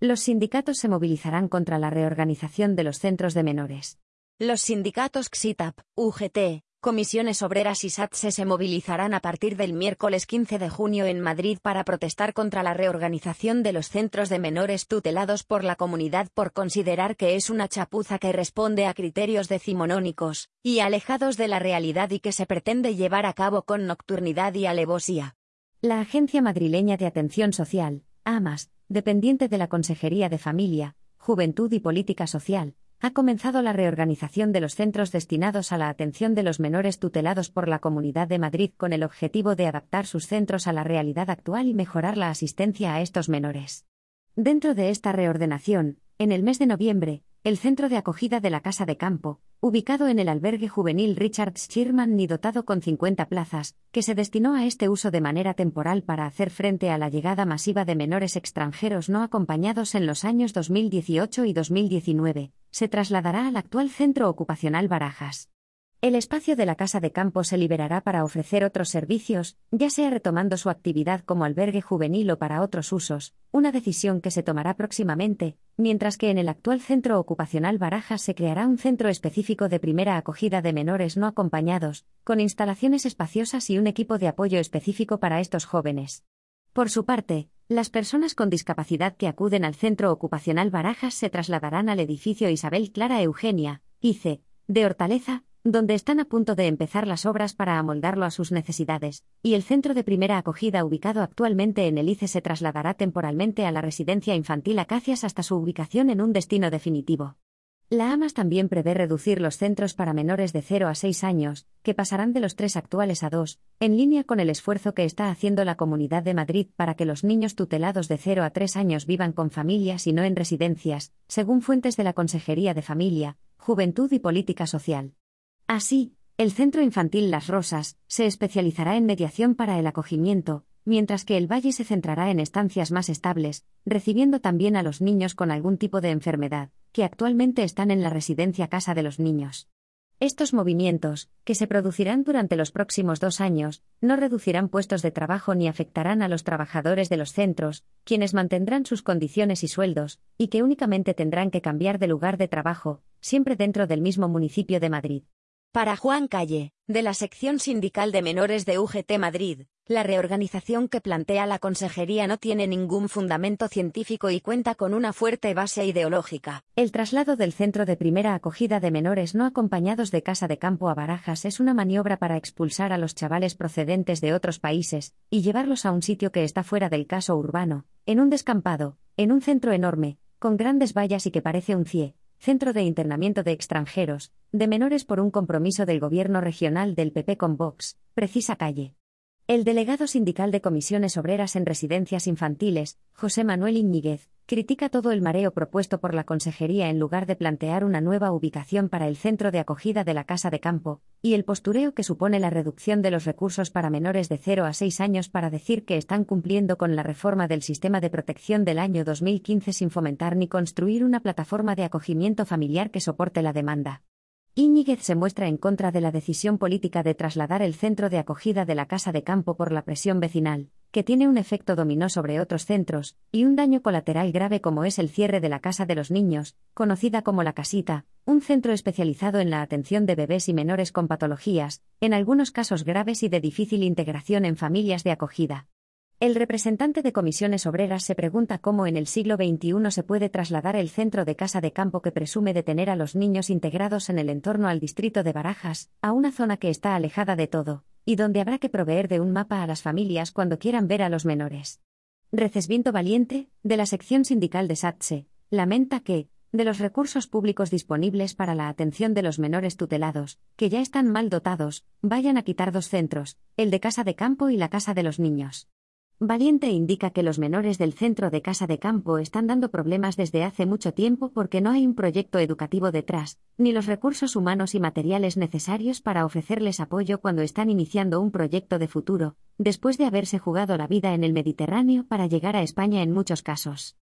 Los sindicatos se movilizarán contra la reorganización de los centros de menores. Los sindicatos XITAP, UGT, Comisiones Obreras y SATSE se movilizarán a partir del miércoles 15 de junio en Madrid para protestar contra la reorganización de los centros de menores tutelados por la comunidad por considerar que es una chapuza que responde a criterios decimonónicos y alejados de la realidad y que se pretende llevar a cabo con nocturnidad y alevosía. La Agencia Madrileña de Atención Social, AMAS, dependiente de la Consejería de Familia, Juventud y Política Social, ha comenzado la reorganización de los centros destinados a la atención de los menores tutelados por la Comunidad de Madrid con el objetivo de adaptar sus centros a la realidad actual y mejorar la asistencia a estos menores. Dentro de esta reordenación, en el mes de noviembre, el centro de acogida de la Casa de Campo, ubicado en el albergue juvenil Richard Schirman y dotado con 50 plazas, que se destinó a este uso de manera temporal para hacer frente a la llegada masiva de menores extranjeros no acompañados en los años 2018 y 2019, se trasladará al actual centro ocupacional Barajas. El espacio de la Casa de Campo se liberará para ofrecer otros servicios, ya sea retomando su actividad como albergue juvenil o para otros usos, una decisión que se tomará próximamente, mientras que en el actual centro ocupacional Barajas se creará un centro específico de primera acogida de menores no acompañados, con instalaciones espaciosas y un equipo de apoyo específico para estos jóvenes. Por su parte, las personas con discapacidad que acuden al centro ocupacional Barajas se trasladarán al edificio Isabel Clara Eugenia, ICE, de Hortaleza, donde están a punto de empezar las obras para amoldarlo a sus necesidades, y el centro de primera acogida ubicado actualmente en el ICE se trasladará temporalmente a la residencia infantil Acacias hasta su ubicación en un destino definitivo. La AMAS también prevé reducir los centros para menores de 0 a 6 años, que pasarán de los tres actuales a dos, en línea con el esfuerzo que está haciendo la Comunidad de Madrid para que los niños tutelados de 0 a 3 años vivan con familias y no en residencias, según fuentes de la Consejería de Familia, Juventud y Política Social. Así, el Centro Infantil Las Rosas se especializará en mediación para el acogimiento, mientras que el Valle se centrará en estancias más estables, recibiendo también a los niños con algún tipo de enfermedad, que actualmente están en la residencia Casa de los Niños. Estos movimientos, que se producirán durante los próximos dos años, no reducirán puestos de trabajo ni afectarán a los trabajadores de los centros, quienes mantendrán sus condiciones y sueldos, y que únicamente tendrán que cambiar de lugar de trabajo, siempre dentro del mismo municipio de Madrid. Para Juan Calle, de la sección sindical de menores de UGT Madrid, la reorganización que plantea la Consejería no tiene ningún fundamento científico y cuenta con una fuerte base ideológica. El traslado del centro de primera acogida de menores no acompañados de casa de campo a Barajas es una maniobra para expulsar a los chavales procedentes de otros países y llevarlos a un sitio que está fuera del caso urbano, en un descampado, en un centro enorme, con grandes vallas y que parece un CIE, Centro de Internamiento de Extranjeros, de Menores por un compromiso del Gobierno regional del PP con Vox, precisa calle. El delegado sindical de comisiones obreras en residencias infantiles, José Manuel Iñiguez, critica todo el mareo propuesto por la Consejería en lugar de plantear una nueva ubicación para el centro de acogida de la Casa de Campo, y el postureo que supone la reducción de los recursos para menores de 0 a 6 años para decir que están cumpliendo con la reforma del sistema de protección del año 2015 sin fomentar ni construir una plataforma de acogimiento familiar que soporte la demanda. Íñiguez se muestra en contra de la decisión política de trasladar el centro de acogida de la Casa de Campo por la presión vecinal, que tiene un efecto dominó sobre otros centros, y un daño colateral grave como es el cierre de la Casa de los Niños, conocida como La Casita, un centro especializado en la atención de bebés y menores con patologías, en algunos casos graves y de difícil integración en familias de acogida. El representante de comisiones obreras se pregunta cómo en el siglo XXI se puede trasladar el centro de casa de campo que presume de tener a los niños integrados en el entorno al distrito de Barajas, a una zona que está alejada de todo, y donde habrá que proveer de un mapa a las familias cuando quieran ver a los menores. Recesviento Valiente, de la sección sindical de SATSE, lamenta que, de los recursos públicos disponibles para la atención de los menores tutelados, que ya están mal dotados, vayan a quitar dos centros, el de casa de campo y la casa de los niños. Valiente indica que los menores del centro de casa de campo están dando problemas desde hace mucho tiempo porque no hay un proyecto educativo detrás, ni los recursos humanos y materiales necesarios para ofrecerles apoyo cuando están iniciando un proyecto de futuro, después de haberse jugado la vida en el Mediterráneo para llegar a España en muchos casos.